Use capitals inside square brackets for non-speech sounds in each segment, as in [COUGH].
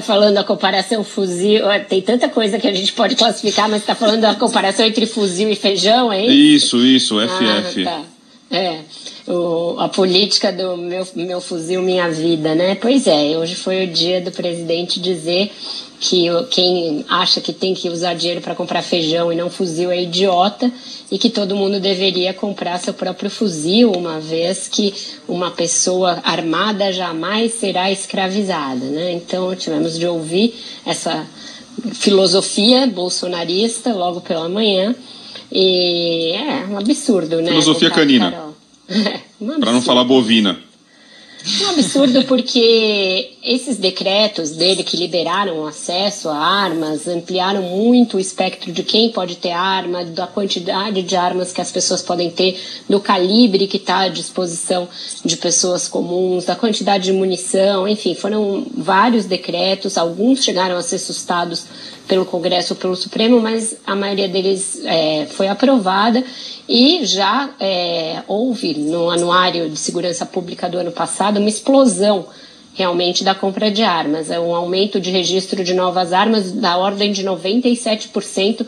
falando a comparação fuzil, tem tanta coisa que a gente pode classificar, mas está falando a comparação entre fuzil e feijão, é isso? Isso, isso, FF. Ah, tá. É, o, a política do meu, meu fuzil, minha vida, né? Pois é, hoje foi o dia do presidente dizer que quem acha que tem que usar dinheiro para comprar feijão e não fuzil é idiota e que todo mundo deveria comprar seu próprio fuzil, uma vez que uma pessoa armada jamais será escravizada, né? Então tivemos de ouvir essa filosofia bolsonarista logo pela manhã e é um absurdo, né? Filosofia canina. É, um para não falar bovina. Um absurdo porque esses decretos dele que liberaram o acesso a armas, ampliaram muito o espectro de quem pode ter arma, da quantidade de armas que as pessoas podem ter, do calibre que está à disposição de pessoas comuns, da quantidade de munição, enfim, foram vários decretos, alguns chegaram a ser sustados pelo Congresso ou pelo Supremo, mas a maioria deles é, foi aprovada e já é, houve no Anuário de Segurança Pública do ano passado uma explosão realmente da compra de armas. É um aumento de registro de novas armas da ordem de 97%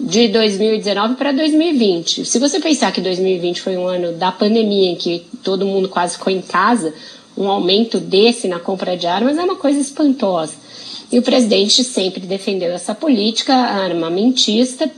de 2019 para 2020. Se você pensar que 2020 foi um ano da pandemia em que todo mundo quase ficou em casa, um aumento desse na compra de armas é uma coisa espantosa. E o presidente sempre defendeu essa política armamentista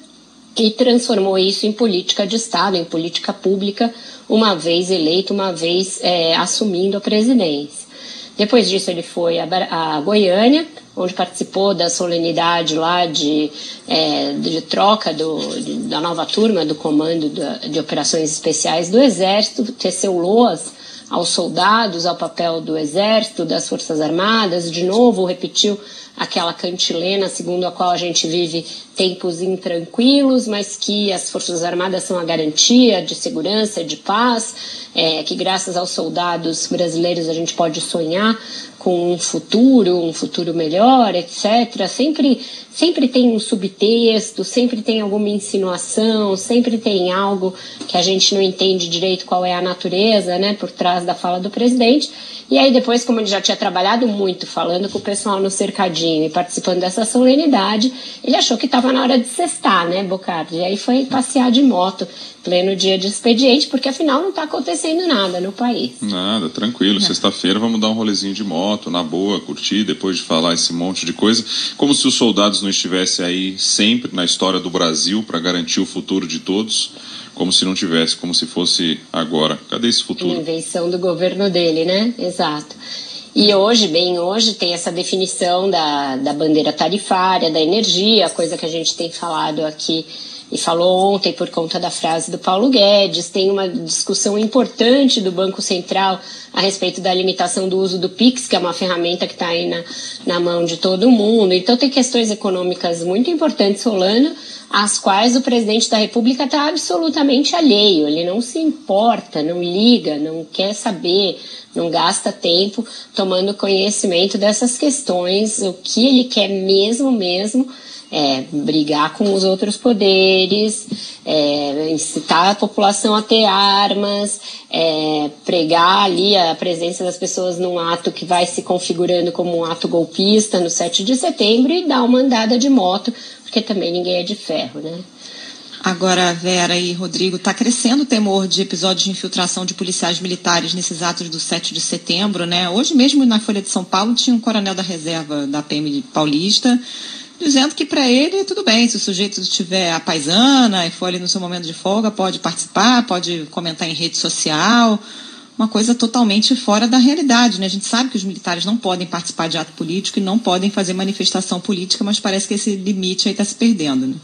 e transformou isso em política de Estado, em política pública, uma vez eleito, uma vez é, assumindo a presidência. Depois disso, ele foi a Goiânia, onde participou da solenidade lá de, é, de troca do, de, da nova turma do Comando de Operações Especiais do Exército, teceu loas aos soldados, ao papel do Exército, das Forças Armadas, de novo repetiu aquela cantilena segundo a qual a gente vive tempos intranquilos, mas que as Forças Armadas são a garantia de segurança, de paz, é, que graças aos soldados brasileiros a gente pode sonhar com um futuro, um futuro melhor, etc. Sempre, sempre tem um subtexto, sempre tem alguma insinuação, sempre tem algo que a gente não entende direito qual é a natureza, né, por trás da fala do presidente. E aí depois, como ele já tinha trabalhado muito falando com o pessoal no cercadinho e participando dessa solenidade, ele achou que estava na hora de cestar, né, Bocardi? E aí foi passear de moto, pleno dia de expediente, porque afinal não está acontecendo nada no país. Nada, tranquilo. Sexta-feira vamos dar um rolezinho de moto, na boa, curtir, depois de falar esse monte de coisa. Como se os soldados não estivessem aí sempre na história do Brasil para garantir o futuro de todos como se não tivesse, como se fosse agora. Cadê esse futuro? Invenção do governo dele, né? Exato. E hoje, bem hoje, tem essa definição da, da bandeira tarifária, da energia, coisa que a gente tem falado aqui e falou ontem por conta da frase do Paulo Guedes. Tem uma discussão importante do Banco Central a respeito da limitação do uso do Pix, que é uma ferramenta que está aí na, na mão de todo mundo. Então, tem questões econômicas muito importantes rolando às quais o presidente da República está absolutamente alheio. Ele não se importa, não liga, não quer saber, não gasta tempo tomando conhecimento dessas questões. O que ele quer mesmo, mesmo, é brigar com os outros poderes, é, incitar a população a ter armas, é, pregar ali a presença das pessoas num ato que vai se configurando como um ato golpista no 7 de setembro e dar uma andada de moto porque também ninguém é de ferro, né? Agora, Vera e Rodrigo, está crescendo o temor de episódios de infiltração de policiais militares nesses atos do 7 de setembro, né? Hoje mesmo na Folha de São Paulo tinha um coronel da reserva da PM paulista dizendo que para ele tudo bem, se o sujeito tiver a paisana e for ali no seu momento de folga, pode participar, pode comentar em rede social uma coisa totalmente fora da realidade. Né? A gente sabe que os militares não podem participar de ato político e não podem fazer manifestação política, mas parece que esse limite aí está se perdendo. Né?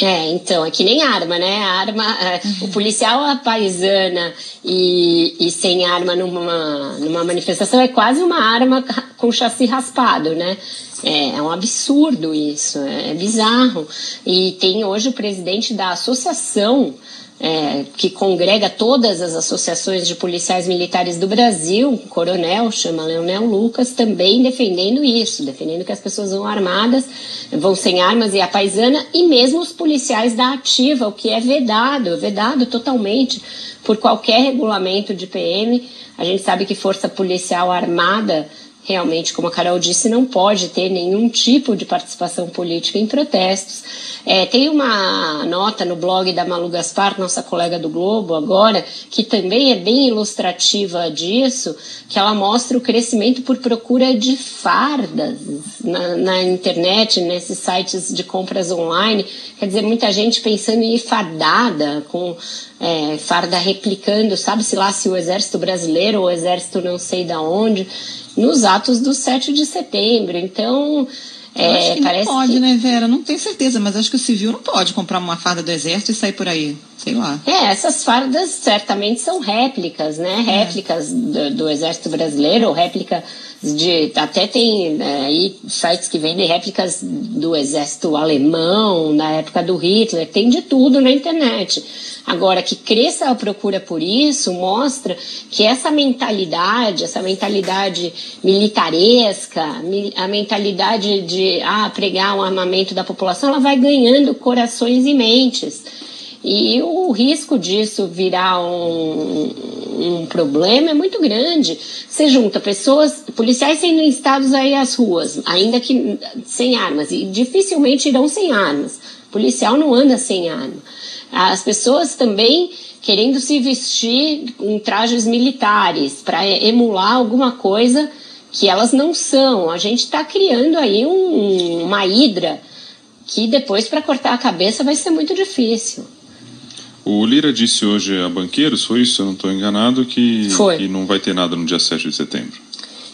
É, então, é que nem arma, né? Arma, é, o policial a paisana e, e sem arma numa, numa manifestação é quase uma arma com chassi raspado, né? É, é um absurdo isso, é, é bizarro. E tem hoje o presidente da associação é, que congrega todas as associações de policiais militares do Brasil, um coronel, chama Leonel Lucas, também defendendo isso, defendendo que as pessoas vão armadas, vão sem armas e a paisana, e mesmo os policiais da ativa, o que é vedado, vedado totalmente por qualquer regulamento de PM. A gente sabe que força policial armada realmente, como a Carol disse, não pode ter nenhum tipo de participação política em protestos. É, tem uma nota no blog da Malu Gaspar, nossa colega do Globo, agora, que também é bem ilustrativa disso, que ela mostra o crescimento por procura de fardas na, na internet, nesses sites de compras online. Quer dizer, muita gente pensando em ir fardada, com é, farda replicando, sabe-se lá se o exército brasileiro ou o exército não sei da onde nos atos do 7 de setembro. Então, é, que parece não pode, que... né, Vera? Não tenho certeza, mas acho que o civil não pode comprar uma farda do exército e sair por aí. Sei lá. É, essas fardas certamente são réplicas, né? É. Réplicas do, do, exército brasileiro, ou réplica de. Até tem é, aí sites que vendem réplicas do exército alemão, na época do Hitler, tem de tudo na internet. Agora, que cresça a procura por isso mostra que essa mentalidade, essa mentalidade militaresca, a mentalidade de ah, pregar um armamento da população, ela vai ganhando corações e mentes. E o risco disso virar um, um problema é muito grande. Você junta pessoas, policiais sendo instados aí às ruas, ainda que sem armas, e dificilmente irão sem armas. O policial não anda sem arma. As pessoas também querendo se vestir em trajes militares para emular alguma coisa que elas não são. A gente está criando aí um, uma hidra que depois para cortar a cabeça vai ser muito difícil. O Lira disse hoje a banqueiros, foi isso? Eu não estou enganado, que, que não vai ter nada no dia 7 de setembro.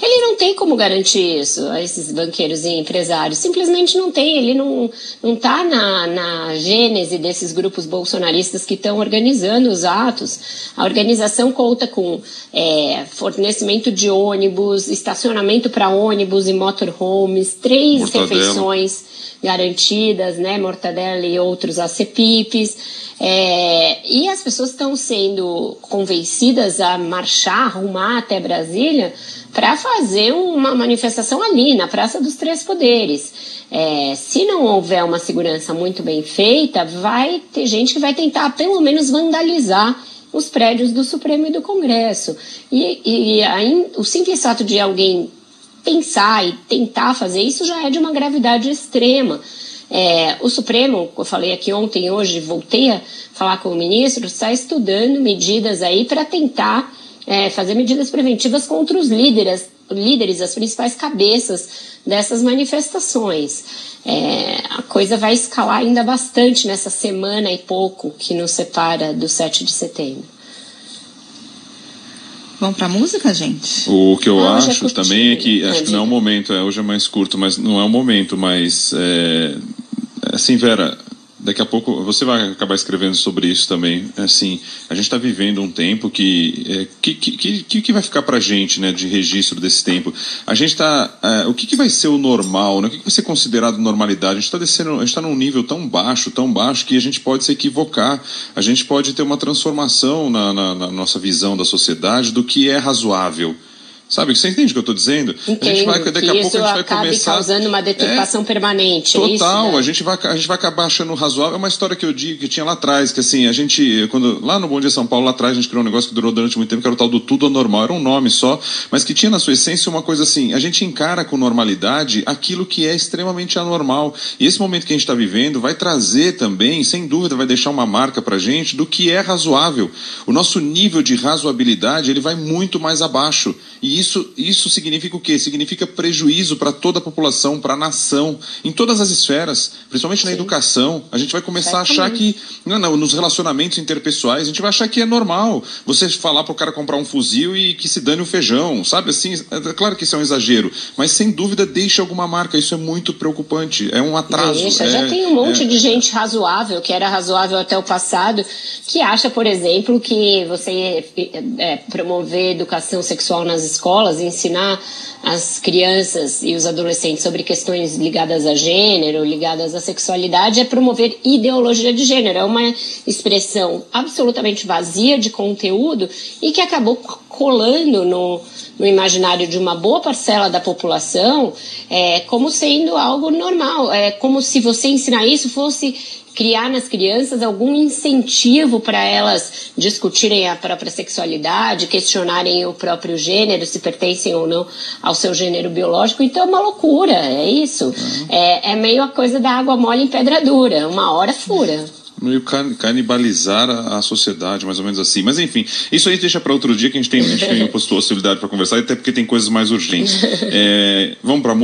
Ele não tem como garantir isso a esses banqueiros e empresários. Simplesmente não tem. Ele não está na, na gênese desses grupos bolsonaristas que estão organizando os atos. A organização conta com é, fornecimento de ônibus, estacionamento para ônibus e motorhomes, três Mortadela. refeições garantidas, né? Mortadela e outros ACPIPs. É, e as pessoas estão sendo convencidas a marchar, arrumar até Brasília para fazer uma manifestação ali, na Praça dos Três Poderes. É, se não houver uma segurança muito bem feita, vai ter gente que vai tentar pelo menos vandalizar os prédios do Supremo e do Congresso. E, e aí, o simples fato de alguém pensar e tentar fazer isso já é de uma gravidade extrema. É, o Supremo, eu falei aqui ontem, hoje, voltei a falar com o ministro, está estudando medidas aí para tentar é, fazer medidas preventivas contra os líderes, líderes, as principais cabeças dessas manifestações. É, a coisa vai escalar ainda bastante nessa semana e pouco que nos separa do 7 de setembro. Vamos para música, gente? O que eu ah, acho também é que acho que não é o momento, é, hoje é mais curto, mas não é o momento, mas é, assim, Vera, daqui a pouco você vai acabar escrevendo sobre isso também. Assim, a gente está vivendo um tempo que, é, que, que, que, que vai ficar para a gente, né, de registro desse tempo. A gente está, é, o que, que vai ser o normal, né? O que, que vai ser considerado normalidade? A gente está descendo, está num nível tão baixo, tão baixo que a gente pode se equivocar. A gente pode ter uma transformação na, na, na nossa visão da sociedade do que é razoável. Sabe? Você entende o que eu estou dizendo? Entendo, a gente vai, daqui a pouco a gente vai começar. causando uma deturpação é, permanente. É total, é isso, né? a, gente vai, a gente vai acabar achando razoável. É uma história que eu digo que tinha lá atrás, que assim, a gente, quando, lá no Bom Dia São Paulo, lá atrás, a gente criou um negócio que durou durante muito tempo, que era o tal do tudo normal. Era um nome só, mas que tinha na sua essência uma coisa assim: a gente encara com normalidade aquilo que é extremamente anormal. E esse momento que a gente está vivendo vai trazer também, sem dúvida, vai deixar uma marca pra gente do que é razoável. O nosso nível de razoabilidade ele vai muito mais abaixo. E isso, isso significa o quê? Significa prejuízo para toda a população, para a nação, em todas as esferas, principalmente Sim. na educação. A gente vai começar a achar que, não, não, nos relacionamentos interpessoais, a gente vai achar que é normal você falar para o cara comprar um fuzil e que se dane o feijão, sabe? Assim, é claro que isso é um exagero, mas sem dúvida deixa alguma marca. Isso é muito preocupante. É um atraso. Deixa. É, Já tem um monte é, de gente razoável, que era razoável até o passado, que acha, por exemplo, que você é, promover educação sexual nas escolas, ensinar as crianças e os adolescentes sobre questões ligadas a gênero, ligadas à sexualidade, é promover ideologia de gênero. É uma expressão absolutamente vazia de conteúdo e que acabou colando no, no imaginário de uma boa parcela da população é, como sendo algo normal. É como se você ensinar isso fosse criar nas crianças algum incentivo para elas discutirem a própria sexualidade, questionarem o próprio gênero, se pertencem ou não ao seu gênero biológico. Então é uma loucura, é isso. Uhum. É, é meio a coisa da água mole em pedra dura, uma hora fura meio canibalizar a, sociedade, mais ou menos assim. Mas enfim, isso aí deixa para outro dia que a gente tem, a gente tem [LAUGHS] possibilidade para conversar, até porque tem coisas mais urgentes. É, vamos para